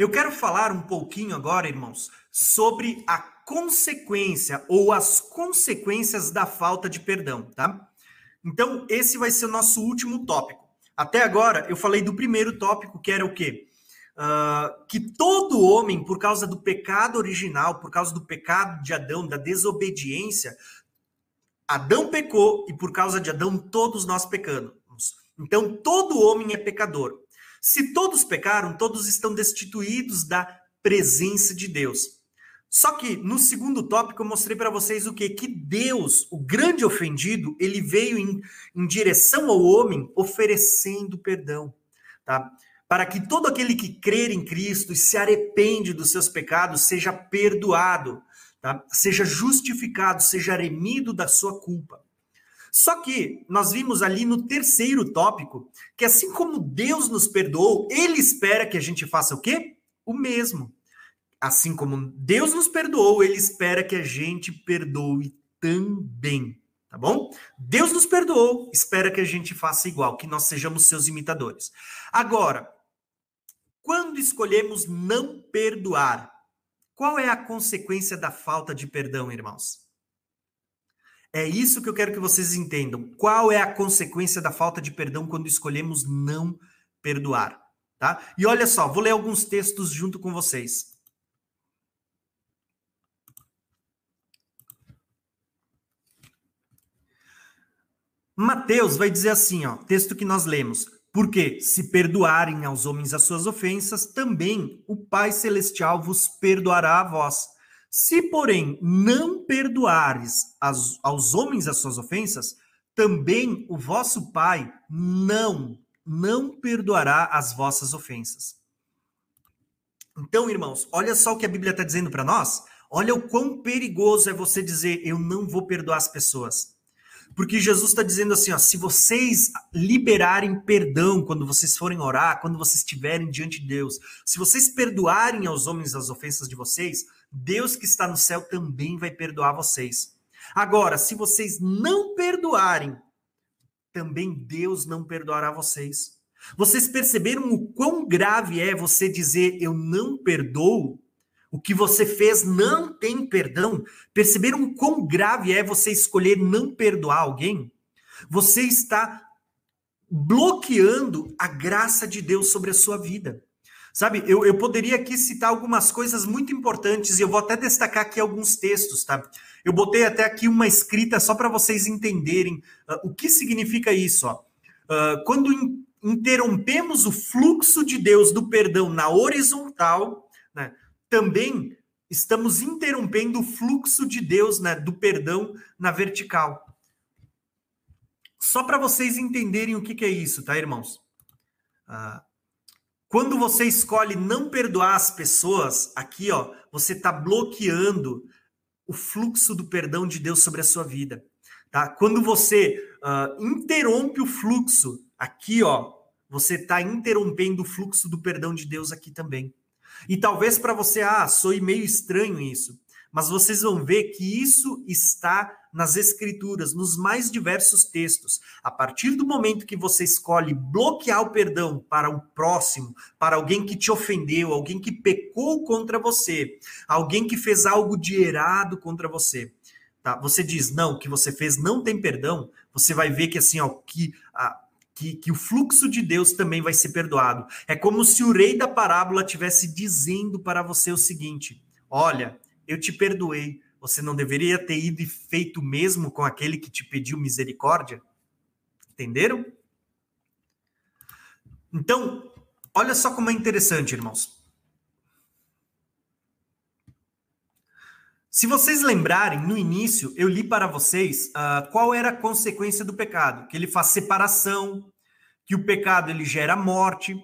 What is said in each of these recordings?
Eu quero falar um pouquinho agora, irmãos, sobre a consequência ou as consequências da falta de perdão, tá? Então, esse vai ser o nosso último tópico. Até agora, eu falei do primeiro tópico, que era o quê? Uh, que todo homem, por causa do pecado original, por causa do pecado de Adão, da desobediência, Adão pecou e por causa de Adão todos nós pecamos. Então todo homem é pecador. Se todos pecaram, todos estão destituídos da presença de Deus. Só que no segundo tópico eu mostrei para vocês o que? Que Deus, o grande ofendido, ele veio em, em direção ao homem oferecendo perdão, tá? Para que todo aquele que crer em Cristo e se arrepende dos seus pecados seja perdoado tá? seja justificado, seja remido da sua culpa. Só que nós vimos ali no terceiro tópico que assim como Deus nos perdoou, ele espera que a gente faça o quê? O mesmo. Assim como Deus nos perdoou, ele espera que a gente perdoe também, tá bom? Deus nos perdoou, espera que a gente faça igual, que nós sejamos seus imitadores. Agora, quando escolhemos não perdoar, qual é a consequência da falta de perdão, irmãos? É isso que eu quero que vocês entendam. Qual é a consequência da falta de perdão quando escolhemos não perdoar, tá? E olha só, vou ler alguns textos junto com vocês. Mateus vai dizer assim, ó, texto que nós lemos: porque se perdoarem aos homens as suas ofensas, também o Pai Celestial vos perdoará a vós. Se, porém, não perdoares as, aos homens as suas ofensas, também o vosso Pai não, não perdoará as vossas ofensas. Então, irmãos, olha só o que a Bíblia está dizendo para nós. Olha o quão perigoso é você dizer: Eu não vou perdoar as pessoas. Porque Jesus está dizendo assim: ó, se vocês liberarem perdão quando vocês forem orar, quando vocês estiverem diante de Deus, se vocês perdoarem aos homens as ofensas de vocês, Deus que está no céu também vai perdoar vocês. Agora, se vocês não perdoarem, também Deus não perdoará vocês. Vocês perceberam o quão grave é você dizer eu não perdoo? O que você fez não tem perdão. Perceberam quão grave é você escolher não perdoar alguém? Você está bloqueando a graça de Deus sobre a sua vida. Sabe, eu, eu poderia aqui citar algumas coisas muito importantes e eu vou até destacar aqui alguns textos, tá? Eu botei até aqui uma escrita só para vocês entenderem uh, o que significa isso, ó. Uh, quando in, interrompemos o fluxo de Deus do perdão na horizontal, né, também estamos interrompendo o fluxo de Deus, né, do perdão na vertical. Só para vocês entenderem o que, que, é isso, tá, irmãos? Ah, quando você escolhe não perdoar as pessoas, aqui, ó, você está bloqueando o fluxo do perdão de Deus sobre a sua vida, tá? Quando você uh, interrompe o fluxo, aqui, ó, você está interrompendo o fluxo do perdão de Deus aqui também. E talvez para você, ah, soe meio estranho isso, mas vocês vão ver que isso está nas escrituras, nos mais diversos textos. A partir do momento que você escolhe bloquear o perdão para o próximo, para alguém que te ofendeu, alguém que pecou contra você, alguém que fez algo de errado contra você, tá? Você diz não, o que você fez não tem perdão. Você vai ver que assim, ó, que a, que, que, o fluxo de Deus também vai ser perdoado. É como se o rei da parábola tivesse dizendo para você o seguinte: Olha, eu te perdoei. Você não deveria ter ido e feito mesmo com aquele que te pediu misericórdia? Entenderam? Então, olha só como é interessante, irmãos. Se vocês lembrarem, no início eu li para vocês uh, qual era a consequência do pecado, que ele faz separação, que o pecado ele gera morte,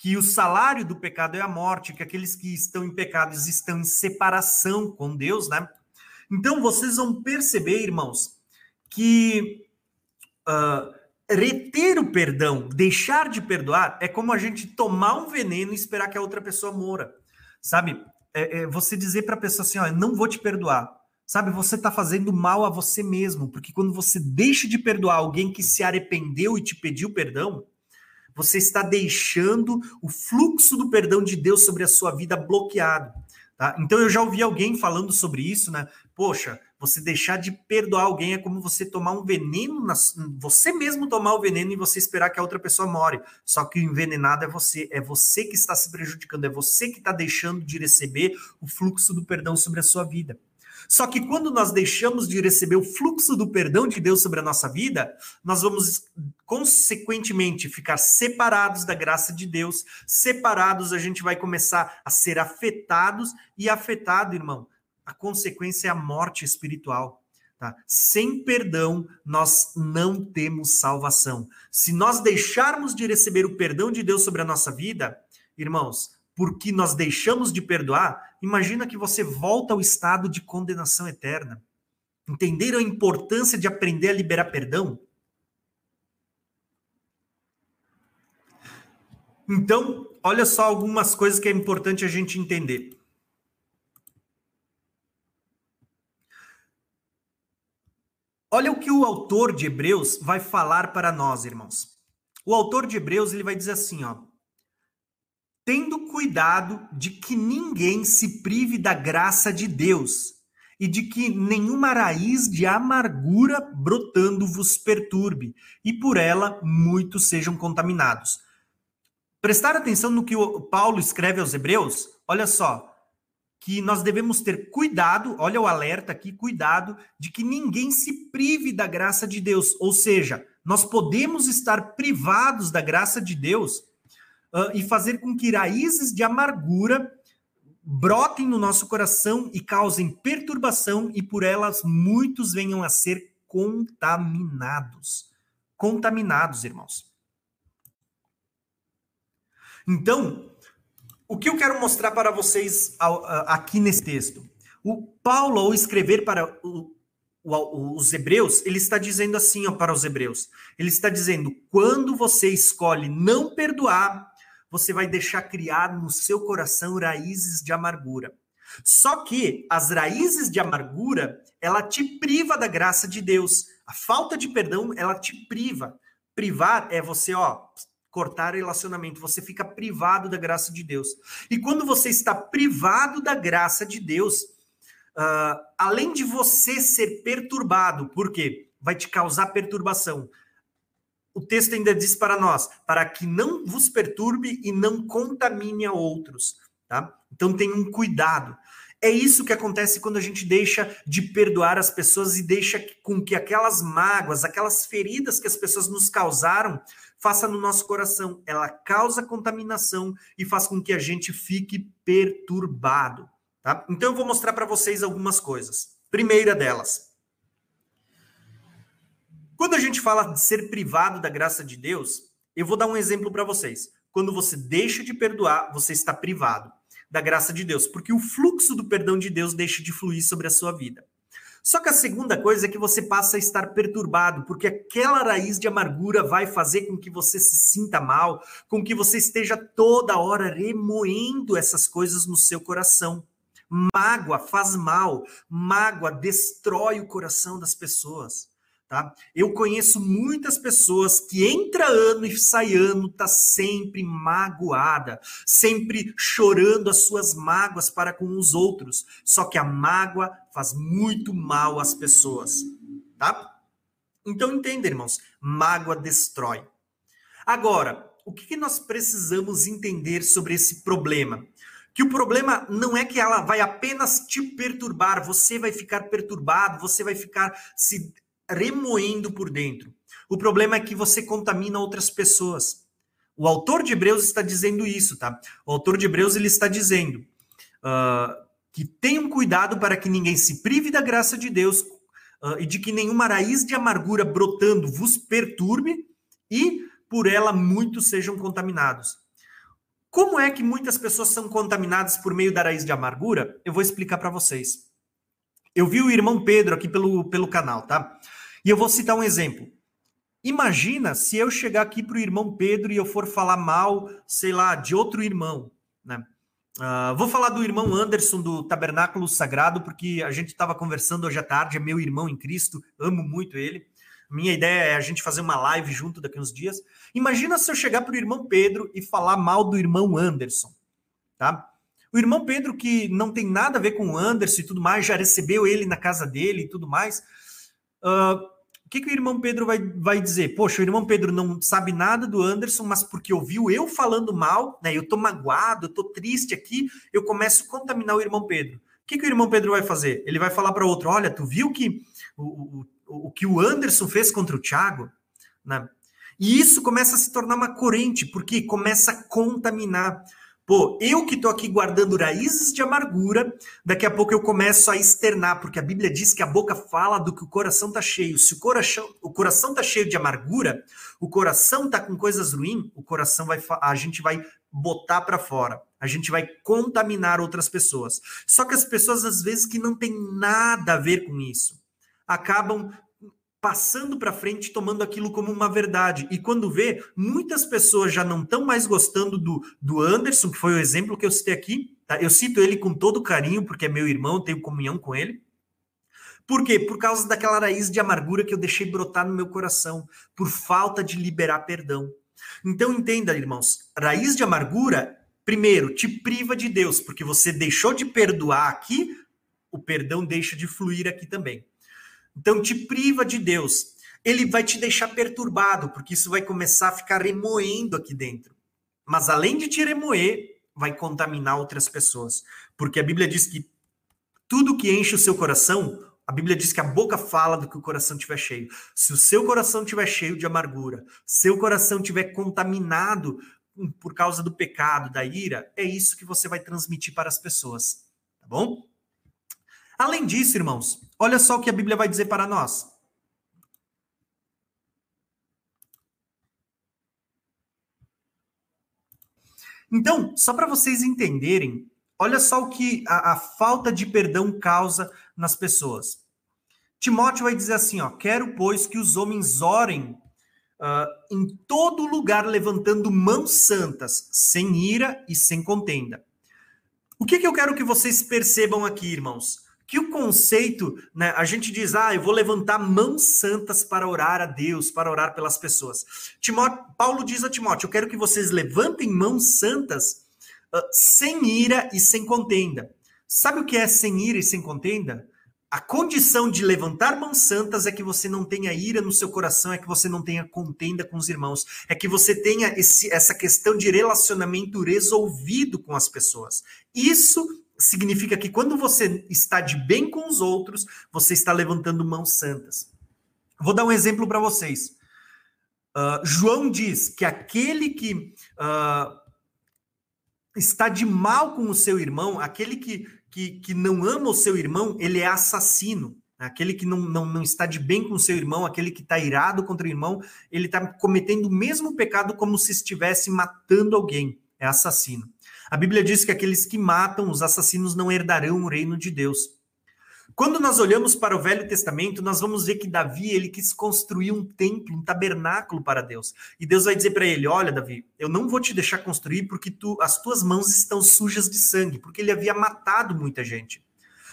que o salário do pecado é a morte, que aqueles que estão em pecados estão em separação com Deus, né? Então vocês vão perceber, irmãos, que uh, reter o perdão, deixar de perdoar, é como a gente tomar um veneno e esperar que a outra pessoa morra, sabe? é, é você dizer para a pessoa assim, ó, não vou te perdoar. Sabe, você está fazendo mal a você mesmo, porque quando você deixa de perdoar alguém que se arrependeu e te pediu perdão, você está deixando o fluxo do perdão de Deus sobre a sua vida bloqueado. Tá? Então eu já ouvi alguém falando sobre isso, né? Poxa, você deixar de perdoar alguém é como você tomar um veneno, na, você mesmo tomar o veneno e você esperar que a outra pessoa more. Só que o envenenado é você, é você que está se prejudicando, é você que está deixando de receber o fluxo do perdão sobre a sua vida. Só que quando nós deixamos de receber o fluxo do perdão de Deus sobre a nossa vida, nós vamos consequentemente ficar separados da graça de Deus, separados, a gente vai começar a ser afetados e afetado, irmão. A consequência é a morte espiritual. Tá? Sem perdão, nós não temos salvação. Se nós deixarmos de receber o perdão de Deus sobre a nossa vida, irmãos, porque nós deixamos de perdoar, imagina que você volta ao estado de condenação eterna. Entenderam a importância de aprender a liberar perdão? Então, olha só algumas coisas que é importante a gente entender. Olha o que o autor de Hebreus vai falar para nós, irmãos. O autor de Hebreus ele vai dizer assim, ó: tendo cuidado de que ninguém se prive da graça de Deus e de que nenhuma raiz de amargura brotando vos perturbe e por ela muitos sejam contaminados. Prestar atenção no que o Paulo escreve aos Hebreus, olha só, que nós devemos ter cuidado, olha o alerta aqui, cuidado de que ninguém se prive da graça de Deus, ou seja, nós podemos estar privados da graça de Deus uh, e fazer com que raízes de amargura brotem no nosso coração e causem perturbação, e por elas muitos venham a ser contaminados. Contaminados, irmãos. Então, o que eu quero mostrar para vocês aqui nesse texto? O Paulo, ao escrever para os hebreus, ele está dizendo assim ó, para os hebreus: ele está dizendo, quando você escolhe não perdoar, você vai deixar criar no seu coração raízes de amargura. Só que as raízes de amargura, ela te priva da graça de Deus. A falta de perdão, ela te priva. Privar é você, ó, cortar relacionamento, você fica privado da graça de Deus. E quando você está privado da graça de Deus, uh, além de você ser perturbado, por quê? Vai te causar perturbação o texto ainda diz para nós, para que não vos perturbe e não contamine a outros, tá? Então tenham cuidado. É isso que acontece quando a gente deixa de perdoar as pessoas e deixa com que aquelas mágoas, aquelas feridas que as pessoas nos causaram, faça no nosso coração. Ela causa contaminação e faz com que a gente fique perturbado, tá? Então eu vou mostrar para vocês algumas coisas. Primeira delas, quando a gente fala de ser privado da graça de Deus, eu vou dar um exemplo para vocês. Quando você deixa de perdoar, você está privado da graça de Deus, porque o fluxo do perdão de Deus deixa de fluir sobre a sua vida. Só que a segunda coisa é que você passa a estar perturbado, porque aquela raiz de amargura vai fazer com que você se sinta mal, com que você esteja toda hora remoendo essas coisas no seu coração. Mágoa faz mal, mágoa destrói o coração das pessoas. Tá? Eu conheço muitas pessoas que entra ano e sai ano tá sempre magoada, sempre chorando as suas mágoas para com os outros. Só que a mágoa faz muito mal às pessoas, tá? Então entenda, irmãos, mágoa destrói. Agora, o que nós precisamos entender sobre esse problema? Que o problema não é que ela vai apenas te perturbar, você vai ficar perturbado, você vai ficar se remoendo por dentro. O problema é que você contamina outras pessoas. O autor de Hebreus está dizendo isso, tá? O autor de Hebreus ele está dizendo uh, que tenham cuidado para que ninguém se prive da graça de Deus uh, e de que nenhuma raiz de amargura brotando vos perturbe e por ela muitos sejam contaminados. Como é que muitas pessoas são contaminadas por meio da raiz de amargura? Eu vou explicar para vocês. Eu vi o irmão Pedro aqui pelo, pelo canal, tá? E eu vou citar um exemplo. Imagina se eu chegar aqui para o irmão Pedro e eu for falar mal, sei lá, de outro irmão, né? Uh, vou falar do irmão Anderson do Tabernáculo Sagrado, porque a gente estava conversando hoje à tarde, é meu irmão em Cristo, amo muito ele. Minha ideia é a gente fazer uma live junto daqui uns dias. Imagina se eu chegar para o irmão Pedro e falar mal do irmão Anderson, tá? O irmão Pedro, que não tem nada a ver com o Anderson e tudo mais, já recebeu ele na casa dele e tudo mais. Uh, o que, que o irmão Pedro vai, vai dizer? Poxa, o irmão Pedro não sabe nada do Anderson, mas porque ouviu eu falando mal, né? Eu tô magoado, eu tô triste aqui, eu começo a contaminar o irmão Pedro. O que, que o irmão Pedro vai fazer? Ele vai falar para outro: olha, tu viu que o, o, o que o Anderson fez contra o Thiago? Né? E isso começa a se tornar uma corrente, porque começa a contaminar. Pô, eu que estou aqui guardando raízes de amargura, daqui a pouco eu começo a externar, porque a Bíblia diz que a boca fala do que o coração está cheio. Se o coração o coração tá cheio de amargura, o coração está com coisas ruins, o coração vai a gente vai botar para fora. A gente vai contaminar outras pessoas. Só que as pessoas às vezes que não tem nada a ver com isso, acabam passando para frente, tomando aquilo como uma verdade. E quando vê, muitas pessoas já não estão mais gostando do, do Anderson, que foi o exemplo que eu citei aqui. Tá? Eu cito ele com todo carinho, porque é meu irmão, tenho comunhão com ele. Por quê? Por causa daquela raiz de amargura que eu deixei brotar no meu coração, por falta de liberar perdão. Então entenda, irmãos, raiz de amargura, primeiro, te priva de Deus, porque você deixou de perdoar aqui, o perdão deixa de fluir aqui também. Então te priva de Deus. Ele vai te deixar perturbado, porque isso vai começar a ficar remoendo aqui dentro. Mas além de te remoer, vai contaminar outras pessoas. Porque a Bíblia diz que tudo que enche o seu coração, a Bíblia diz que a boca fala do que o coração tiver cheio. Se o seu coração tiver cheio de amargura, seu coração tiver contaminado por causa do pecado, da ira, é isso que você vai transmitir para as pessoas, tá bom? Além disso, irmãos, olha só o que a Bíblia vai dizer para nós. Então, só para vocês entenderem, olha só o que a, a, falta de perdão causa nas pessoas. Timóteo vai dizer assim: ó, quero, pois, que os homens orem uh, em todo lugar, levantando mãos santas, sem ira e sem contenda. O que, que eu quero que vocês percebam aqui, irmãos? Que o conceito, né, a gente diz, ah, eu vou levantar mãos santas para orar a Deus, para orar pelas pessoas. Timóteo, Paulo diz a Timóteo, eu quero que vocês levantem mãos santas uh, sem ira e sem contenda. Sabe o que é sem ira e sem contenda? A condição de levantar mãos santas é que você não tenha ira no seu coração, é que você não tenha contenda com os irmãos, é que você tenha esse, essa questão de relacionamento resolvido com as pessoas. Isso significa que quando você está de bem com os outros, você está levantando mãos santas. Vou dar um exemplo para vocês. Uh, João diz que aquele que uh, está de mal com o seu irmão, aquele que, que, que não ama o seu irmão, ele é assassino. Aquele que não, não, não está de bem com o seu irmão, aquele que está irado contra o irmão, ele está cometendo o mesmo pecado como se estivesse matando alguém. É assassino. A Bíblia diz que aqueles que matam, os assassinos, não herdarão o reino de Deus. Quando nós olhamos para o Velho Testamento, nós vamos ver que Davi ele quis construir um templo, um tabernáculo para Deus. E Deus vai dizer para ele: Olha, Davi, eu não vou te deixar construir porque tu, as tuas mãos estão sujas de sangue, porque ele havia matado muita gente.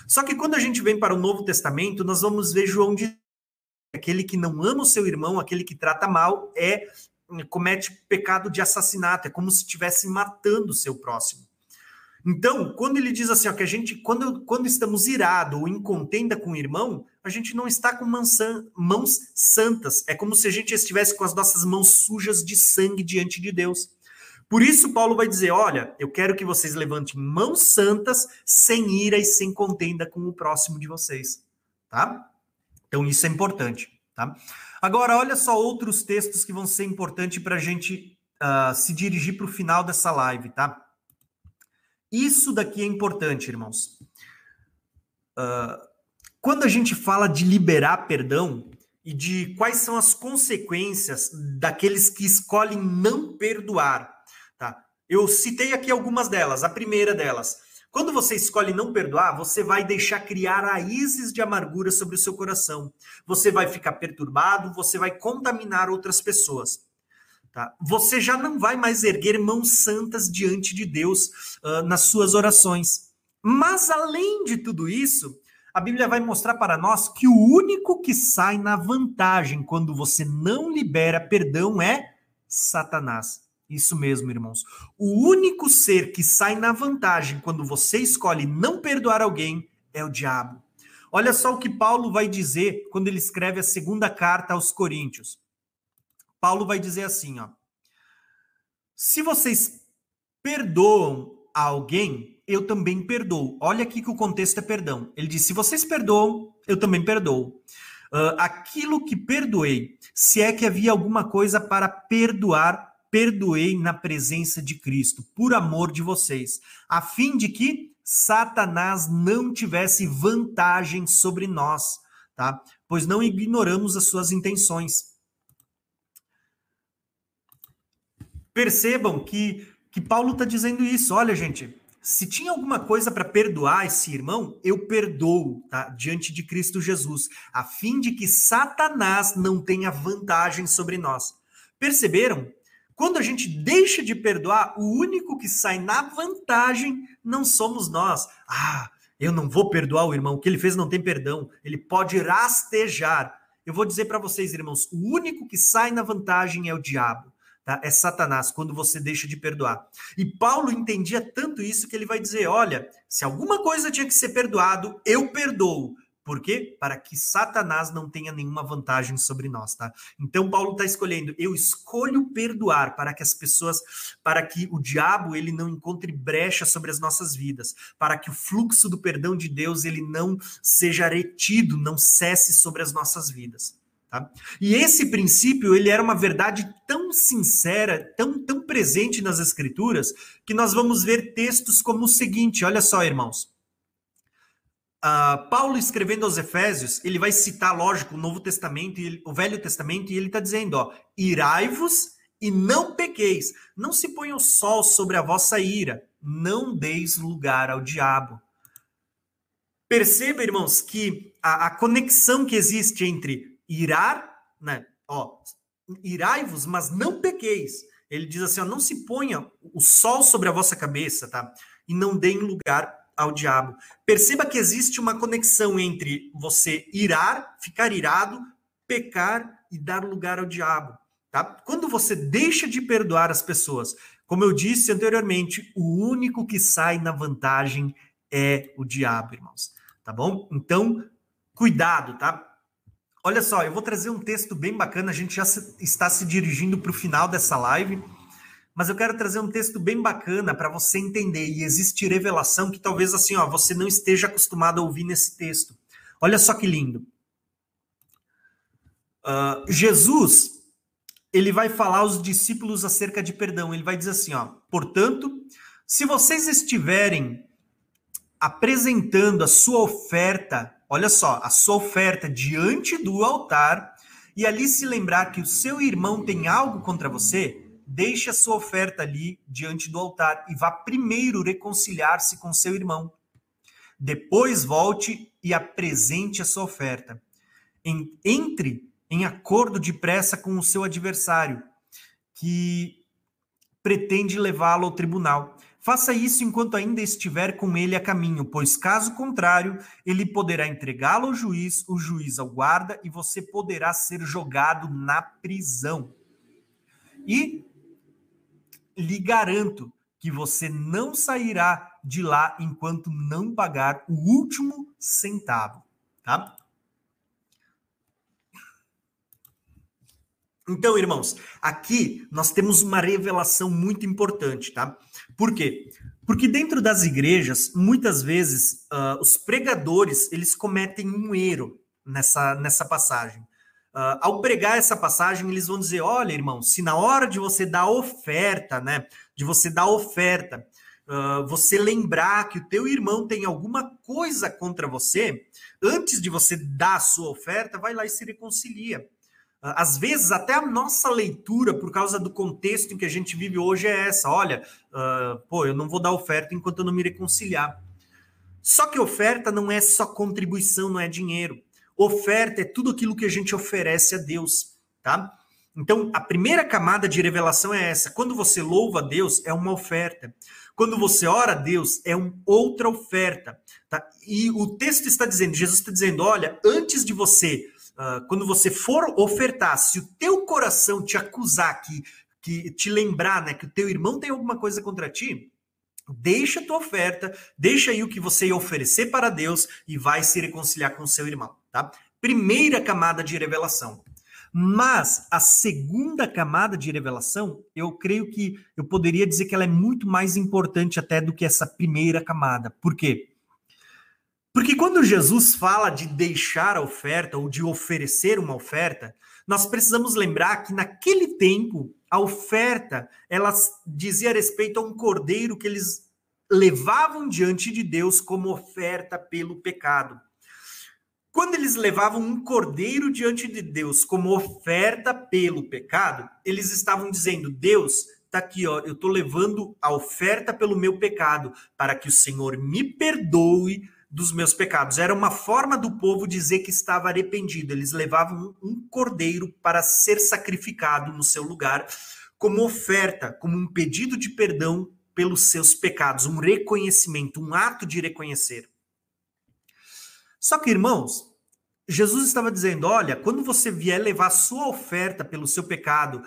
Só que quando a gente vem para o Novo Testamento, nós vamos ver João de aquele que não ama o seu irmão, aquele que trata mal, é comete pecado de assassinato, é como se estivesse matando o seu próximo. Então, quando ele diz assim, ó, que a gente, quando, quando estamos irados ou em contenda com o irmão, a gente não está com mãos santas. É como se a gente estivesse com as nossas mãos sujas de sangue diante de Deus. Por isso, Paulo vai dizer: olha, eu quero que vocês levantem mãos santas, sem ira e sem contenda com o próximo de vocês. Tá? Então, isso é importante. Tá? Agora, olha só outros textos que vão ser importantes para a gente uh, se dirigir para o final dessa live, tá? Isso daqui é importante, irmãos. Uh, quando a gente fala de liberar perdão e de quais são as consequências daqueles que escolhem não perdoar, tá? Eu citei aqui algumas delas. A primeira delas, quando você escolhe não perdoar, você vai deixar criar raízes de amargura sobre o seu coração. Você vai ficar perturbado, você vai contaminar outras pessoas. Tá? Você já não vai mais erguer mãos santas diante de Deus uh, nas suas orações. Mas, além de tudo isso, a Bíblia vai mostrar para nós que o único que sai na vantagem quando você não libera perdão é Satanás. Isso mesmo, irmãos. O único ser que sai na vantagem quando você escolhe não perdoar alguém é o diabo. Olha só o que Paulo vai dizer quando ele escreve a segunda carta aos Coríntios. Paulo vai dizer assim, ó: Se vocês perdoam a alguém, eu também perdoo. Olha aqui que o contexto é perdão. Ele diz: se vocês perdoam, eu também perdoo. Uh, aquilo que perdoei, se é que havia alguma coisa para perdoar, perdoei na presença de Cristo, por amor de vocês, a fim de que Satanás não tivesse vantagem sobre nós, tá? Pois não ignoramos as suas intenções. Percebam que, que Paulo está dizendo isso. Olha, gente, se tinha alguma coisa para perdoar esse irmão, eu perdoo, tá? Diante de Cristo Jesus, a fim de que Satanás não tenha vantagem sobre nós. Perceberam? Quando a gente deixa de perdoar, o único que sai na vantagem não somos nós. Ah, eu não vou perdoar o irmão, o que ele fez não tem perdão. Ele pode rastejar. Eu vou dizer para vocês, irmãos, o único que sai na vantagem é o diabo. Tá? É Satanás, quando você deixa de perdoar. E Paulo entendia tanto isso que ele vai dizer: olha, se alguma coisa tinha que ser perdoado, eu perdoo. Por quê? Para que Satanás não tenha nenhuma vantagem sobre nós, tá? Então Paulo está escolhendo, eu escolho perdoar para que as pessoas, para que o diabo ele não encontre brecha sobre as nossas vidas, para que o fluxo do perdão de Deus ele não seja retido, não cesse sobre as nossas vidas. Tá? E esse princípio ele era uma verdade tão sincera, tão, tão presente nas escrituras, que nós vamos ver textos como o seguinte: olha só, irmãos. Uh, Paulo escrevendo aos Efésios, ele vai citar, lógico, o Novo Testamento e o Velho Testamento, e ele está dizendo: ó, irai-vos e não pequeis, não se ponha o sol sobre a vossa ira, não deis lugar ao diabo. Perceba, irmãos, que a, a conexão que existe entre irar, né? Ó, irai-vos, mas não pequeis. Ele diz assim: ó, não se ponha o sol sobre a vossa cabeça, tá? E não deem lugar ao diabo. Perceba que existe uma conexão entre você irar, ficar irado, pecar e dar lugar ao diabo, tá? Quando você deixa de perdoar as pessoas, como eu disse anteriormente, o único que sai na vantagem é o diabo, irmãos. Tá bom? Então, cuidado, tá? Olha só, eu vou trazer um texto bem bacana. A gente já está se dirigindo para o final dessa live, mas eu quero trazer um texto bem bacana para você entender. E existe revelação que talvez assim, ó, você não esteja acostumado a ouvir nesse texto. Olha só que lindo. Uh, Jesus, ele vai falar aos discípulos acerca de perdão. Ele vai dizer assim, ó, portanto, se vocês estiverem apresentando a sua oferta olha só, a sua oferta diante do altar e ali se lembrar que o seu irmão tem algo contra você, deixe a sua oferta ali diante do altar e vá primeiro reconciliar-se com seu irmão. Depois volte e apresente a sua oferta. Entre em acordo depressa com o seu adversário, que pretende levá-lo ao tribunal. Faça isso enquanto ainda estiver com ele a caminho, pois caso contrário, ele poderá entregá-lo ao juiz, o juiz ao guarda e você poderá ser jogado na prisão. E lhe garanto que você não sairá de lá enquanto não pagar o último centavo, tá? Então, irmãos, aqui nós temos uma revelação muito importante, tá? Por quê? Porque dentro das igrejas, muitas vezes, uh, os pregadores, eles cometem um erro nessa, nessa passagem. Uh, ao pregar essa passagem, eles vão dizer, olha, irmão, se na hora de você dar oferta, né, de você dar oferta, uh, você lembrar que o teu irmão tem alguma coisa contra você, antes de você dar a sua oferta, vai lá e se reconcilia. Ah, às vezes, até a nossa leitura, por causa do contexto em que a gente vive hoje, é essa: olha, uh, pô, eu não vou dar oferta enquanto eu não me reconciliar. Só que oferta não é só contribuição, não é dinheiro. Oferta é tudo aquilo que a gente oferece a Deus, tá? Então, a primeira camada de revelação é essa: quando você louva a Deus, é uma oferta. Quando você ora a Deus, é outra oferta. Tá? E o texto está dizendo, Jesus está dizendo: olha, antes de você, uh, quando você for ofertar, se o teu coração te acusar, que, que te lembrar né, que o teu irmão tem alguma coisa contra ti, Deixa a tua oferta, deixa aí o que você ia oferecer para Deus e vai se reconciliar com o seu irmão, tá? Primeira camada de revelação. Mas a segunda camada de revelação, eu creio que eu poderia dizer que ela é muito mais importante até do que essa primeira camada. Por quê? Porque quando Jesus fala de deixar a oferta ou de oferecer uma oferta, nós precisamos lembrar que naquele tempo a oferta ela dizia respeito a um cordeiro que eles levavam diante de Deus como oferta pelo pecado. Quando eles levavam um cordeiro diante de Deus como oferta pelo pecado, eles estavam dizendo: Deus, tá aqui, ó, eu tô levando a oferta pelo meu pecado, para que o Senhor me perdoe dos meus pecados. Era uma forma do povo dizer que estava arrependido. Eles levavam um cordeiro para ser sacrificado no seu lugar, como oferta, como um pedido de perdão pelos seus pecados, um reconhecimento, um ato de reconhecer. Só que, irmãos, Jesus estava dizendo: olha, quando você vier levar sua oferta pelo seu pecado,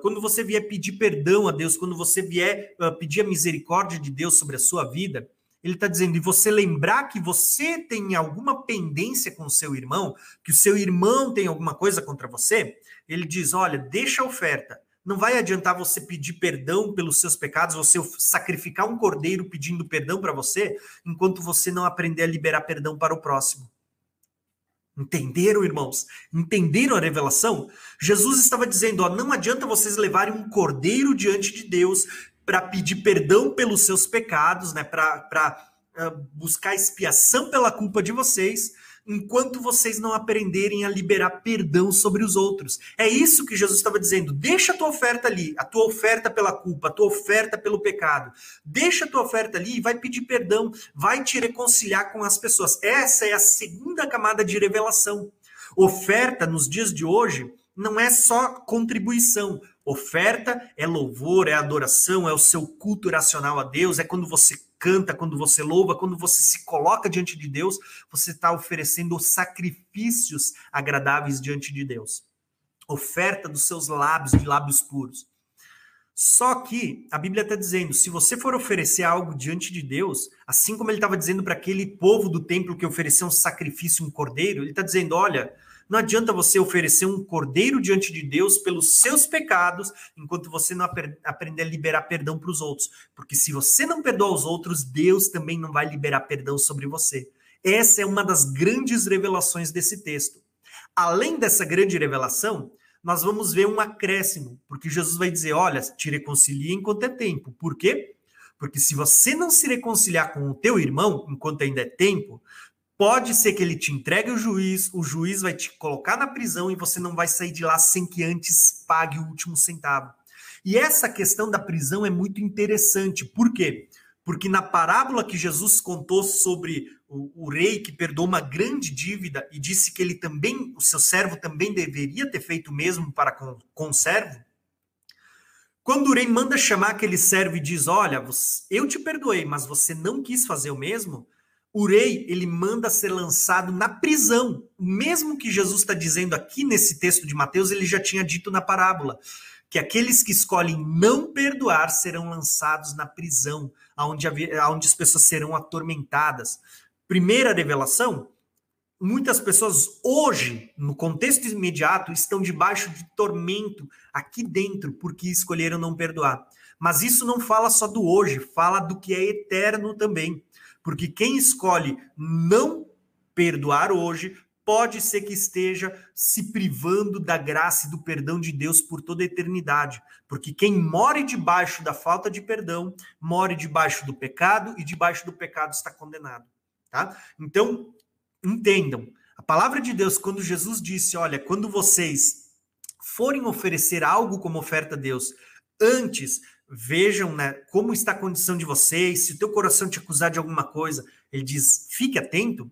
quando você vier pedir perdão a Deus, quando você vier pedir a misericórdia de Deus sobre a sua vida, ele está dizendo, e você lembrar que você tem alguma pendência com o seu irmão, que o seu irmão tem alguma coisa contra você, ele diz: olha, deixa a oferta. Não vai adiantar você pedir perdão pelos seus pecados, você sacrificar um cordeiro pedindo perdão para você, enquanto você não aprender a liberar perdão para o próximo. Entenderam, irmãos? Entenderam a revelação? Jesus estava dizendo: ó, não adianta vocês levarem um cordeiro diante de Deus para pedir perdão pelos seus pecados, né? Para uh, buscar expiação pela culpa de vocês, enquanto vocês não aprenderem a liberar perdão sobre os outros. É isso que Jesus estava dizendo. Deixa a tua oferta ali, a tua oferta pela culpa, a tua oferta pelo pecado. Deixa a tua oferta ali e vai pedir perdão, vai te reconciliar com as pessoas. Essa é a segunda camada de revelação. Oferta nos dias de hoje não é só contribuição. Oferta é louvor, é adoração, é o seu culto racional a Deus, é quando você canta, quando você louva, quando você se coloca diante de Deus, você está oferecendo sacrifícios agradáveis diante de Deus. Oferta dos seus lábios, de lábios puros. Só que a Bíblia está dizendo: se você for oferecer algo diante de Deus, assim como ele estava dizendo para aquele povo do templo que ofereceu um sacrifício, um cordeiro, ele está dizendo: olha, não adianta você oferecer um cordeiro diante de Deus pelos seus pecados, enquanto você não aprender a liberar perdão para os outros. Porque se você não perdoa os outros, Deus também não vai liberar perdão sobre você. Essa é uma das grandes revelações desse texto. Além dessa grande revelação, nós vamos ver um acréscimo, porque Jesus vai dizer: olha, te reconcilie enquanto é tempo. Por quê? Porque se você não se reconciliar com o teu irmão enquanto ainda é tempo, Pode ser que ele te entregue o juiz, o juiz vai te colocar na prisão e você não vai sair de lá sem que antes pague o último centavo. E essa questão da prisão é muito interessante. Por quê? Porque na parábola que Jesus contou sobre o, o, rei que perdoou uma grande dívida e disse que ele também, o seu servo também deveria ter feito o mesmo para com, com o servo, quando o rei manda chamar aquele servo e diz: Olha, eu te perdoei, mas você não quis fazer o mesmo, o rei ele manda ser lançado na prisão. O mesmo que Jesus está dizendo aqui nesse texto de Mateus, ele já tinha dito na parábola. Que aqueles que escolhem não perdoar serão lançados na prisão, onde, onde as pessoas serão atormentadas. Primeira revelação: muitas pessoas hoje, no contexto imediato, estão debaixo de tormento aqui dentro, porque escolheram não perdoar. Mas isso não fala só do hoje, fala do que é eterno também. Porque quem escolhe não perdoar hoje pode ser que esteja se privando da graça e do perdão de Deus por toda a eternidade. Porque quem mora debaixo da falta de perdão, mora debaixo do pecado e debaixo do pecado está condenado. Tá? Então, entendam. A palavra de Deus, quando Jesus disse: Olha, quando vocês forem oferecer algo como oferta a Deus, antes vejam né, como está a condição de vocês, se o teu coração te acusar de alguma coisa, ele diz, fique atento.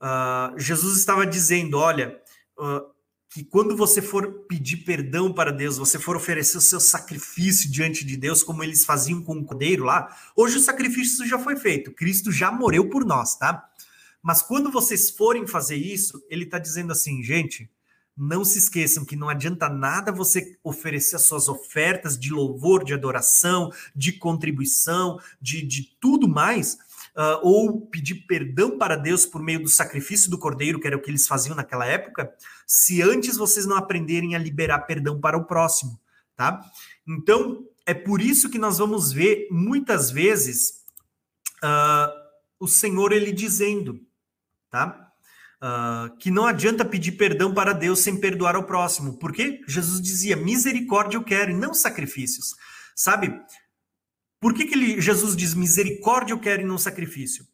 Uh, Jesus estava dizendo, olha, uh, que quando você for pedir perdão para Deus, você for oferecer o seu sacrifício diante de Deus, como eles faziam com o cordeiro lá, hoje o sacrifício já foi feito, Cristo já morreu por nós, tá? Mas quando vocês forem fazer isso, ele está dizendo assim, gente, não se esqueçam que não adianta nada você oferecer as suas ofertas de louvor, de adoração, de contribuição, de, de tudo mais, uh, ou pedir perdão para Deus por meio do sacrifício do cordeiro, que era o que eles faziam naquela época, se antes vocês não aprenderem a liberar perdão para o próximo, tá? Então, é por isso que nós vamos ver muitas vezes uh, o Senhor ele dizendo, tá? Uh, que não adianta pedir perdão para Deus sem perdoar ao próximo, porque Jesus dizia: misericórdia eu quero e não sacrifícios, sabe? Por que, que ele, Jesus diz misericórdia eu quero e não sacrifício?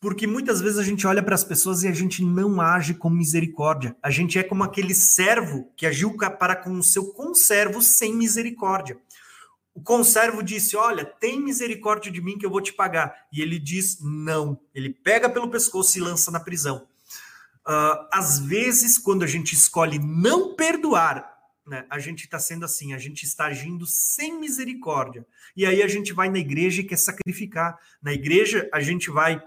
Porque muitas vezes a gente olha para as pessoas e a gente não age com misericórdia. A gente é como aquele servo que agiu para com o seu conservo sem misericórdia. O conservo disse: Olha, tem misericórdia de mim que eu vou te pagar. E ele diz: Não. Ele pega pelo pescoço e lança na prisão. Uh, às vezes, quando a gente escolhe não perdoar né, a gente está sendo assim, a gente está agindo sem misericórdia. E aí a gente vai na igreja e quer sacrificar. Na igreja, a gente vai.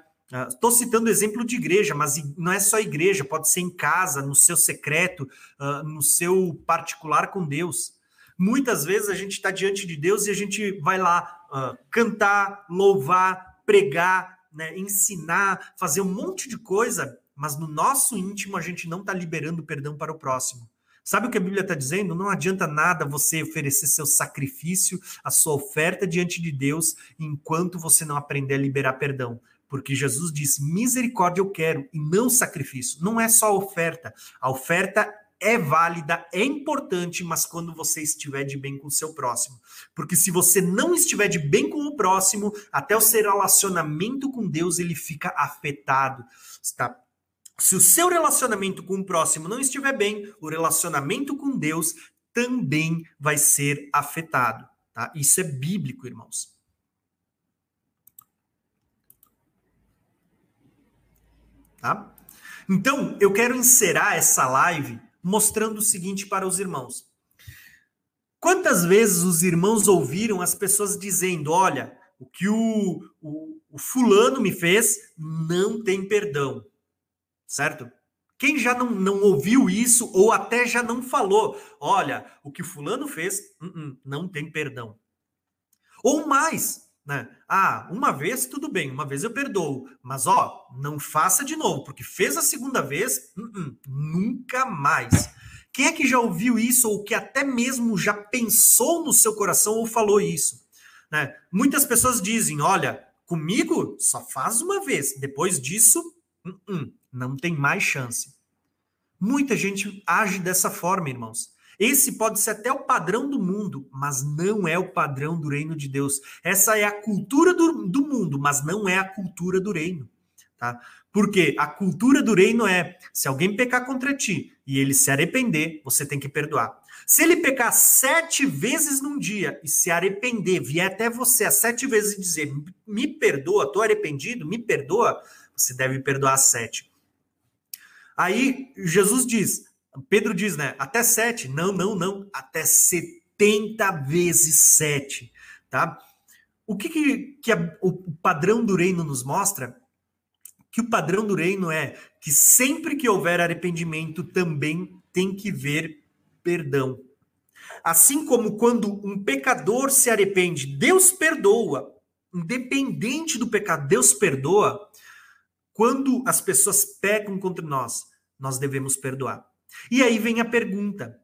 Estou uh, citando exemplo de igreja, mas não é só igreja, pode ser em casa, no seu secreto, uh, no seu particular com Deus. Muitas vezes a gente está diante de Deus e a gente vai lá cantar, louvar, pregar, né, ensinar, fazer um monte de coisa, mas no nosso íntimo a gente não está liberando perdão para o próximo. Sabe o que a Bíblia está dizendo? Não adianta nada você oferecer seu sacrifício, a sua oferta diante de Deus, enquanto você não aprender a liberar perdão. Porque Jesus diz: misericórdia eu quero e não sacrifício. Não é só oferta. A oferta é válida, é importante, mas quando você estiver de bem com o seu próximo. Porque se você não estiver de bem com o próximo, até o seu relacionamento com Deus ele fica afetado. Está se o seu relacionamento com o próximo não estiver bem, o relacionamento com Deus também vai ser afetado. Tá? Isso é bíblico, irmãos. Tá? Então, eu quero encerrar essa live mostrando o seguinte para os irmãos. Quantas vezes os irmãos ouviram as pessoas dizendo: olha, o que o, o, o fulano me fez não tem perdão certo? Quem já não, não ouviu isso ou até já não falou, olha, o que fulano fez, uh -uh, não tem perdão. Ou mais, né? Ah, uma vez tudo bem, uma vez eu perdoo, mas ó, não faça de novo, porque fez a segunda vez, uh nunca mais. Quem é que já ouviu isso ou que até mesmo já pensou no seu coração ou falou isso? Né? Muitas pessoas dizem: olha, comigo só faz uma vez, depois disso, não tem mais chance. Muita gente age dessa forma, irmãos. Esse pode ser até o padrão do mundo, mas não é o padrão do reino de Deus. Essa é a cultura do, do mundo, mas não é a cultura do reino. Tá? Porque a cultura do reino é: se alguém pecar contra ti e ele se arrepender, você tem que perdoar. Se ele pecar sete vezes num dia e se arrepender, vier até você sete vezes e dizer: me perdoa, estou arrependido, me perdoa, você deve perdoar sete. Aí Jesus diz, Pedro diz, né? Até sete. Não, não, não. Até setenta vezes sete, tá? O que, que, que a, o padrão do reino nos mostra? Que o padrão do reino é que sempre que houver arrependimento, também tem que ver perdão. Assim como quando um pecador se arrepende, Deus perdoa. Independente do pecado, Deus perdoa. Quando as pessoas pecam contra nós, nós devemos perdoar. E aí vem a pergunta: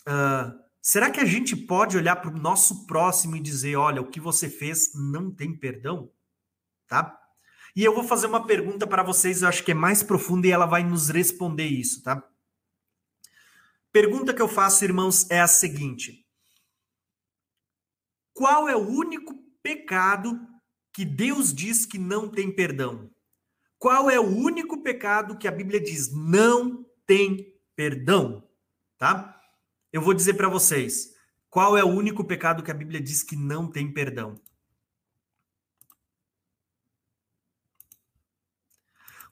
uh, será que a gente pode olhar para o nosso próximo e dizer, olha, o que você fez não tem perdão? Tá? E eu vou fazer uma pergunta para vocês, eu acho que é mais profunda e ela vai nos responder isso, tá? Pergunta que eu faço, irmãos, é a seguinte: Qual é o único pecado que Deus diz que não tem perdão? Qual é o único pecado que a Bíblia diz não tem perdão? Tá? Eu vou dizer para vocês. Qual é o único pecado que a Bíblia diz que não tem perdão?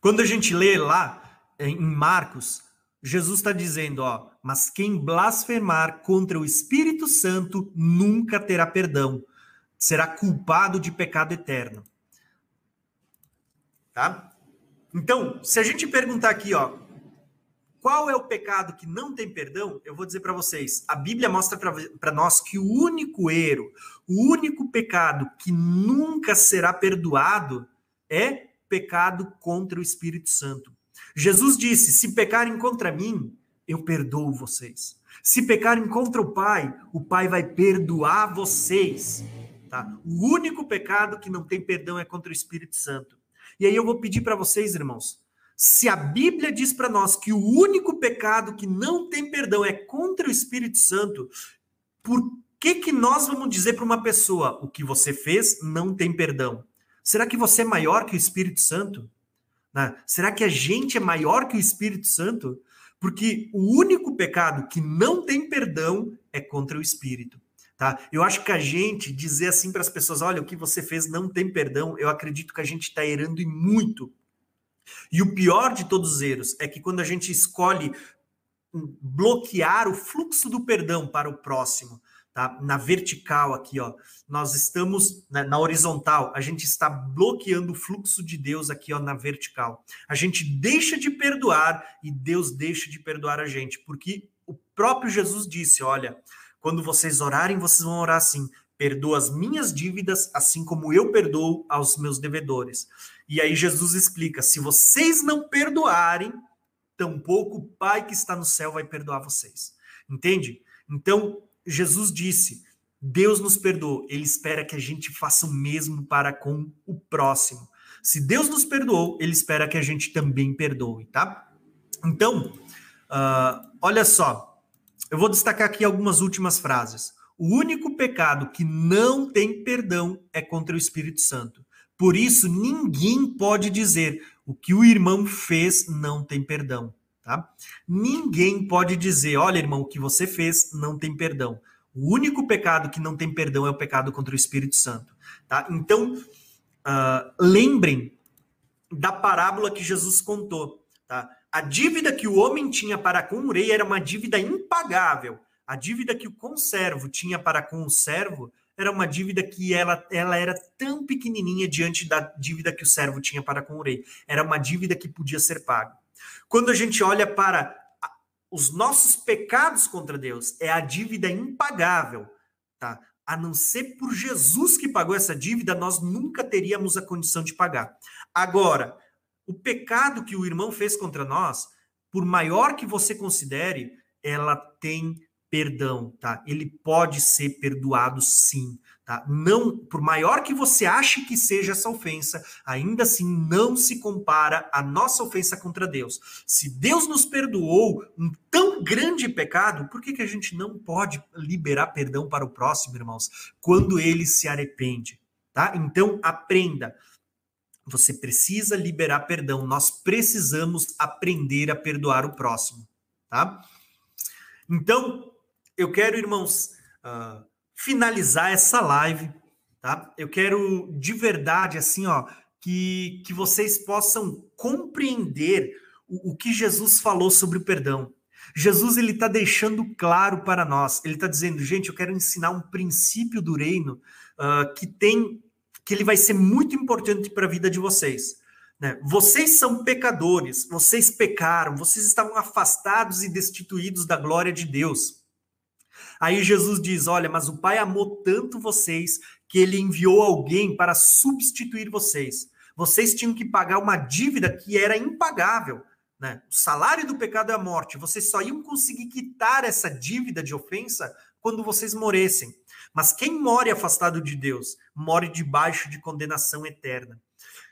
Quando a gente lê lá em Marcos, Jesus está dizendo, ó, mas quem blasfemar contra o Espírito Santo nunca terá perdão, será culpado de pecado eterno. Tá? Então, se a gente perguntar aqui, ó, qual é o pecado que não tem perdão? Eu vou dizer para vocês. A Bíblia mostra para nós que o único erro, o único pecado que nunca será perdoado é pecado contra o Espírito Santo. Jesus disse: Se pecarem contra mim, eu perdoo vocês. Se pecarem contra o Pai, o Pai vai perdoar vocês. Tá? O único pecado que não tem perdão é contra o Espírito Santo. E aí eu vou pedir para vocês, irmãos, se a Bíblia diz para nós que o único pecado que não tem perdão é contra o Espírito Santo, por que que nós vamos dizer para uma pessoa o que você fez não tem perdão? Será que você é maior que o Espírito Santo? Né? Será que a gente é maior que o Espírito Santo? Porque o único pecado que não tem perdão é contra o Espírito. Tá? Eu acho que a gente dizer assim para as pessoas: olha, o que você fez não tem perdão, eu acredito que a gente está errando e muito. E o pior de todos os erros é que quando a gente escolhe bloquear o fluxo do perdão para o próximo, tá? Na vertical aqui, ó, nós estamos na, na, horizontal, a gente está bloqueando o fluxo de Deus aqui, ó, na vertical. A gente deixa de perdoar e Deus deixa de perdoar a gente, porque o próprio Jesus disse, olha, quando vocês orarem, vocês vão orar assim: perdoa as minhas dívidas, assim como eu perdoo aos meus devedores. E aí Jesus explica: se vocês não perdoarem, tampouco o Pai que está no céu vai perdoar vocês. Entende? Então, Jesus disse: Deus nos perdoou, ele espera que a gente faça o mesmo para com o próximo. Se Deus nos perdoou, ele espera que a gente também perdoe, tá? Então, uh, olha só, eu vou destacar aqui algumas últimas frases. O único pecado que não tem perdão é contra o Espírito Santo. Por isso, ninguém pode dizer o que o irmão fez não tem perdão tá? Ninguém pode dizer, olha, irmão, o que você fez não tem perdão. O único pecado que não tem perdão é o pecado contra o Espírito Santo, tá? Então, uh, lembrem da parábola que Jesus contou, tá? A dívida que o homem tinha para com o rei era uma dívida impagável. A dívida que o conservo tinha para com o servo era uma dívida que ela, ela era tão pequenininha diante da dívida que o servo tinha para com o rei. Era uma dívida que podia ser paga. Quando a gente olha para os nossos pecados contra Deus, é a dívida impagável, tá? A não ser por Jesus que pagou essa dívida, nós nunca teríamos a condição de pagar. Agora, o pecado que o irmão fez contra nós, por maior que você considere, ela tem perdão, tá? Ele pode ser perdoado sim. Tá? Não, por maior que você ache que seja essa ofensa, ainda assim não se compara à nossa ofensa contra Deus. Se Deus nos perdoou um tão grande pecado, por que, que a gente não pode liberar perdão para o próximo, irmãos, quando ele se arrepende? Tá? Então aprenda. Você precisa liberar perdão. Nós precisamos aprender a perdoar o próximo, tá? Então, eu quero, irmãos, uh, finalizar essa live, tá? Eu quero de verdade, assim, ó, que, que vocês possam compreender o, o que Jesus falou sobre o perdão. Jesus ele está deixando claro para nós. Ele está dizendo, gente, eu quero ensinar um princípio do reino uh, que tem, que ele vai ser muito importante para a vida de vocês. Né? Vocês são pecadores, vocês pecaram, vocês estavam afastados e destituídos da glória de Deus. Aí Jesus diz: Olha, mas o Pai amou tanto vocês que ele enviou alguém para substituir vocês. Vocês tinham que pagar uma dívida que era impagável. Né? O salário do pecado é a morte. Vocês só iam conseguir quitar essa dívida de ofensa quando vocês morressem. Mas quem morre afastado de Deus, morre debaixo de condenação eterna.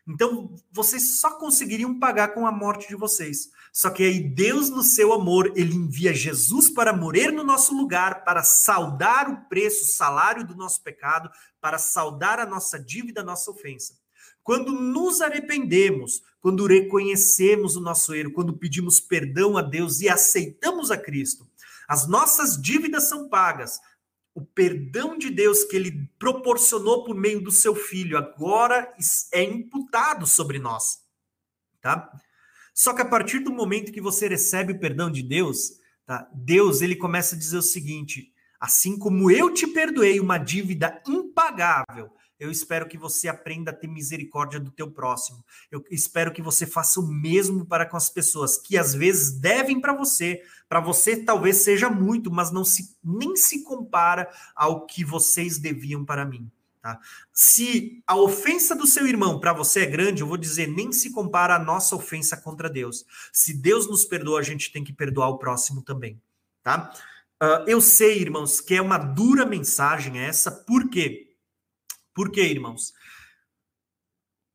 Então, vocês só conseguiriam pagar com a morte de vocês. Só que aí Deus, no seu amor, ele envia Jesus para morrer no nosso lugar, para saldar o preço, o salário do nosso pecado, para saldar a nossa dívida, a nossa ofensa. Quando nos arrependemos, quando reconhecemos o nosso erro, quando pedimos perdão a Deus e aceitamos a Cristo, as nossas dívidas são pagas, o perdão de Deus que ele proporcionou por meio do seu filho agora é imputado sobre nós, tá? Só que a partir do momento que você recebe o perdão de Deus, tá? Deus ele começa a dizer o seguinte: assim como eu te perdoei uma dívida impagável, eu espero que você aprenda a ter misericórdia do teu próximo. Eu espero que você faça o mesmo para com as pessoas que às vezes devem para você. Para você talvez seja muito, mas não se nem se compara ao que vocês deviam para mim. Tá? Se a ofensa do seu irmão para você é grande, eu vou dizer, nem se compara a nossa ofensa contra Deus. Se Deus nos perdoa, a gente tem que perdoar o próximo também. Tá? Uh, eu sei, irmãos, que é uma dura mensagem essa, por quê? Por quê, irmãos?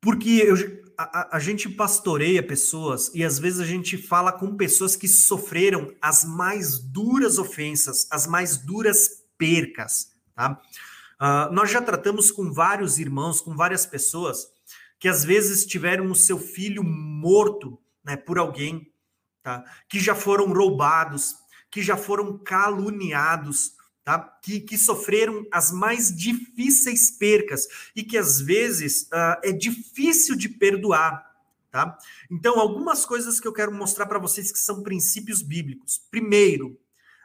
Porque eu, a, a, gente pastoreia pessoas e às vezes a gente fala com pessoas que sofreram as mais duras ofensas, as mais duras percas, tá? Uh, nós já tratamos com vários irmãos, com várias pessoas que às vezes tiveram o seu filho morto né, por alguém, tá? que já foram roubados, que já foram caluniados, tá? que, que sofreram as mais difíceis percas e que às vezes uh, é difícil de perdoar. Tá? Então, algumas coisas que eu quero mostrar para vocês que são princípios bíblicos. Primeiro,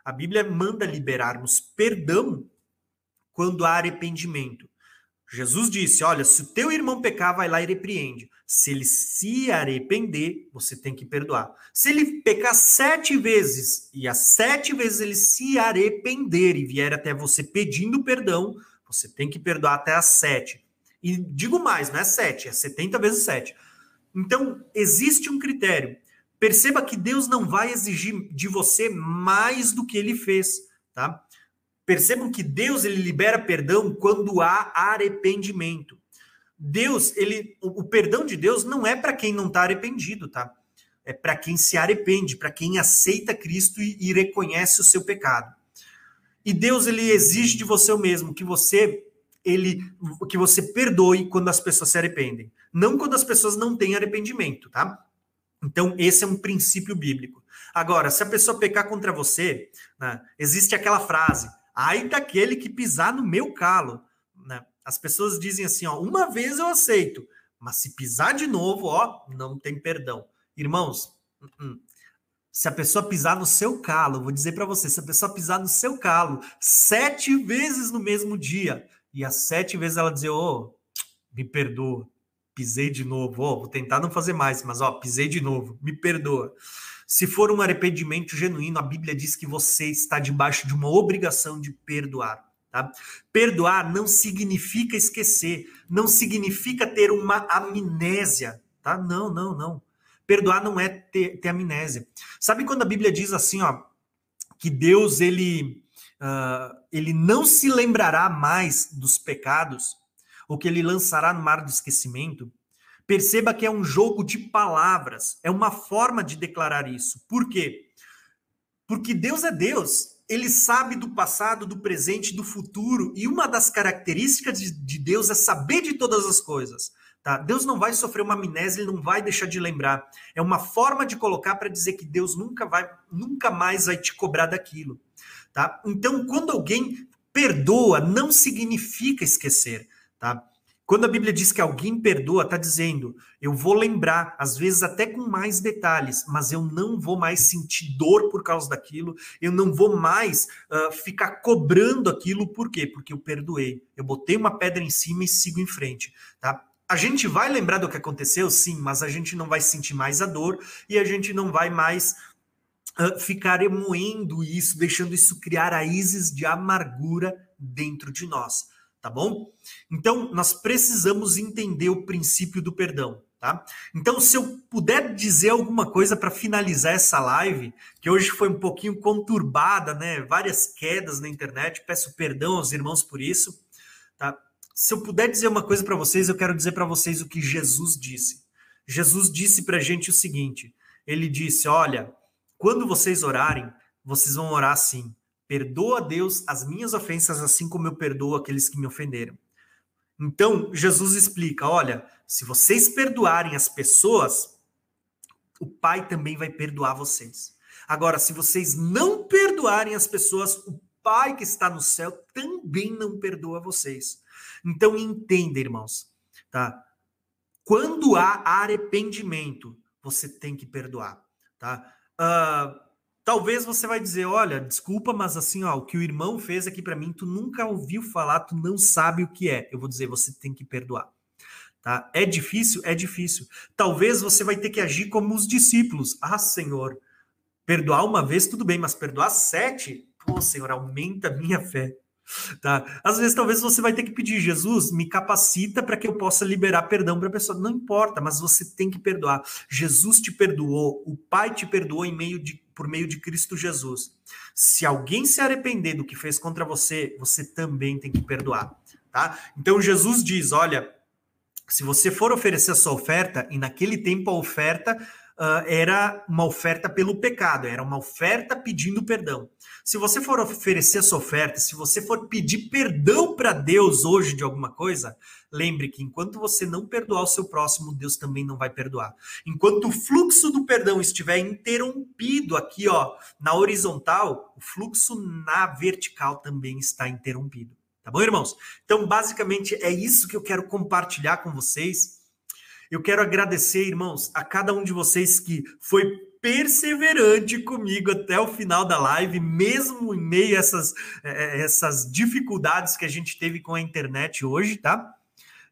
a Bíblia manda liberarmos perdão quando há arrependimento. Jesus disse: Olha, se o teu irmão pecar, vai lá e repreende. Se ele se arrepender, você tem que perdoar. Se ele pecar sete vezes e as sete vezes ele se arrepender e vier até você pedindo perdão, você tem que perdoar até as sete. E digo mais, não é sete, é 70 vezes sete. Então, existe um critério. Perceba que Deus não vai exigir de você mais do que ele fez, tá? Percebam que Deus ele libera perdão quando há arrependimento. Deus, ele, o, o perdão de Deus não é para quem não está arrependido, tá? É para quem se arrepende, para quem aceita Cristo e, e reconhece o seu pecado. E Deus ele exige de você o mesmo, que você ele que você perdoe quando as pessoas se arrependem, não quando as pessoas não têm arrependimento, tá? Então esse é um princípio bíblico. Agora, se a pessoa pecar contra você, né, existe aquela frase: Ai daquele que pisar no meu calo. As pessoas dizem assim: ó, uma vez eu aceito, mas se pisar de novo, ó, não tem perdão. Irmãos, uh -uh. se a pessoa pisar no seu calo, vou dizer para você: se a pessoa pisar no seu calo sete vezes no mesmo dia, e as sete vezes ela dizer, ô, me perdoa, pisei de novo, ó, vou tentar não fazer mais, mas ó, pisei de novo, me perdoa. Se for um arrependimento genuíno, a Bíblia diz que você está debaixo de uma obrigação de perdoar. Tá? Perdoar não significa esquecer, não significa ter uma amnésia, tá? Não, não, não. Perdoar não é ter, ter amnésia. Sabe quando a Bíblia diz assim, ó, que Deus ele uh, ele não se lembrará mais dos pecados, ou que ele lançará no mar do esquecimento? Perceba que é um jogo de palavras, é uma forma de declarar isso. Por quê? Porque Deus é Deus, ele sabe do passado, do presente, do futuro, e uma das características de Deus é saber de todas as coisas. Tá? Deus não vai sofrer uma amnésia, ele não vai deixar de lembrar. É uma forma de colocar para dizer que Deus nunca vai, nunca mais vai te cobrar daquilo. Tá? Então, quando alguém perdoa, não significa esquecer. Tá? Quando a Bíblia diz que alguém perdoa, está dizendo, eu vou lembrar, às vezes até com mais detalhes, mas eu não vou mais sentir dor por causa daquilo, eu não vou mais uh, ficar cobrando aquilo, por quê? Porque eu perdoei, eu botei uma pedra em cima e sigo em frente, tá? A gente vai lembrar do que aconteceu, sim, mas a gente não vai sentir mais a dor e a gente não vai mais uh, ficar remoendo isso, deixando isso criar raízes de amargura dentro de nós tá bom? Então, nós precisamos entender o princípio do perdão, tá? Então, se eu puder dizer alguma coisa para finalizar essa live, que hoje foi um pouquinho conturbada, né? Várias quedas na internet, peço perdão aos irmãos por isso, tá? Se eu puder dizer uma coisa para vocês, eu quero dizer para vocês o que Jesus disse. Jesus disse para a gente o seguinte: ele disse, olha, quando vocês orarem, vocês vão orar assim Perdoa, Deus, as minhas ofensas, assim como eu perdoo aqueles que me ofenderam. Então, Jesus explica: olha, se vocês perdoarem as pessoas, o Pai também vai perdoar vocês. Agora, se vocês não perdoarem as pessoas, o Pai que está no céu também não perdoa vocês. Então, entenda, irmãos, tá? Quando há arrependimento, você tem que perdoar, tá? Uh, talvez você vai dizer, olha, desculpa, mas assim, ó, o que o irmão fez aqui para mim, tu nunca ouviu falar, tu não sabe o que é. Eu vou dizer, você tem que perdoar. Tá? É difícil? É difícil. Talvez você vai ter que agir como os discípulos. Ah, Senhor, perdoar uma vez tudo bem, mas perdoar sete? Pô, Senhor, aumenta a minha fé. Tá? Às vezes, talvez você vai ter que pedir, Jesus, me capacita para que eu possa liberar perdão para a pessoa. Não importa, mas você tem que perdoar. Jesus te perdoou, o Pai te perdoou em meio de, por meio de Cristo Jesus. Se alguém se arrepender do que fez contra você, você também tem que perdoar. Tá? Então Jesus diz: olha, se você for oferecer a sua oferta, e naquele tempo a oferta uh, era uma oferta pelo pecado, era uma oferta pedindo perdão. Se você for oferecer essa oferta, se você for pedir perdão para Deus hoje de alguma coisa, lembre que enquanto você não perdoar o seu próximo, Deus também não vai perdoar. Enquanto o fluxo do perdão estiver interrompido aqui, ó, na horizontal, o fluxo na vertical também está interrompido. Tá bom, irmãos? Então, basicamente, é isso que eu quero compartilhar com vocês. Eu quero agradecer, irmãos, a cada um de vocês que foi perseverante comigo até o final da live, mesmo em meio a essas, é, é, essas dificuldades que a gente teve com a internet hoje, tá?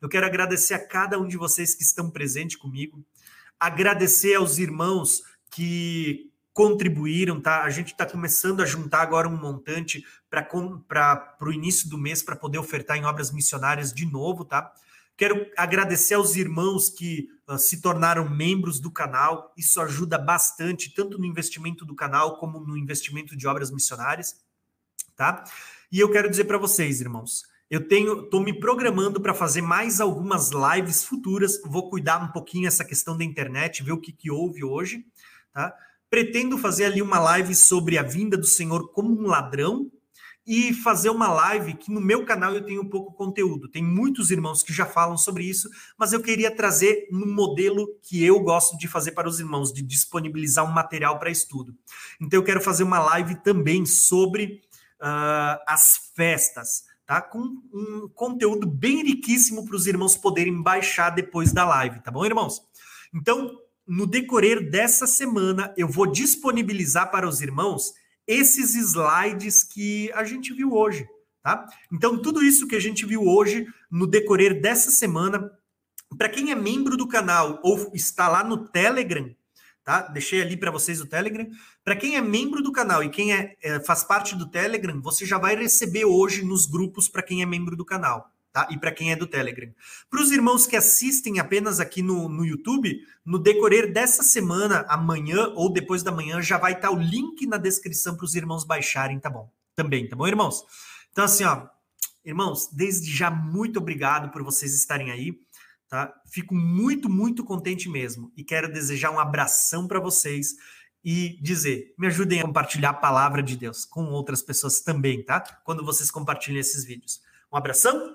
Eu quero agradecer a cada um de vocês que estão presentes comigo, agradecer aos irmãos que contribuíram, tá? A gente está começando a juntar agora um montante para o início do mês para poder ofertar em obras missionárias de novo, tá? Quero agradecer aos irmãos que uh, se tornaram membros do canal. Isso ajuda bastante, tanto no investimento do canal como no investimento de obras missionárias, tá? E eu quero dizer para vocês, irmãos, eu tenho, estou me programando para fazer mais algumas lives futuras. Vou cuidar um pouquinho essa questão da internet, ver o que, que houve hoje, tá? Pretendo fazer ali uma live sobre a vinda do Senhor como um ladrão, e fazer uma live que no meu canal eu tenho pouco conteúdo. Tem muitos irmãos que já falam sobre isso, mas eu queria trazer um modelo que eu gosto de fazer para os irmãos, de disponibilizar um material para estudo. Então eu quero fazer uma live também sobre uh, as festas. Tá? Com um conteúdo bem riquíssimo para os irmãos poderem baixar depois da live, tá bom, irmãos? Então, no decorrer dessa semana, eu vou disponibilizar para os irmãos esses slides que a gente viu hoje, tá? Então, tudo isso que a gente viu hoje no decorrer dessa semana, para quem é membro do canal ou está lá no Telegram, tá? Deixei ali para vocês o Telegram. Para quem é membro do canal e quem é, é, faz parte do Telegram, você já vai receber hoje nos grupos para quem é membro do canal tá? E para quem é do Telegram. Para os irmãos que assistem apenas aqui no, no YouTube, no decorrer dessa semana, amanhã ou depois da manhã, já vai estar tá o link na descrição para os irmãos baixarem, tá bom? Também, tá bom, irmãos? Então, assim, ó, irmãos, desde já, muito obrigado por vocês estarem aí. Tá? Fico muito, muito contente mesmo e quero desejar um abração para vocês e dizer, me ajudem a compartilhar a palavra de Deus com outras pessoas também, tá? Quando vocês compartilhem esses vídeos. Um abração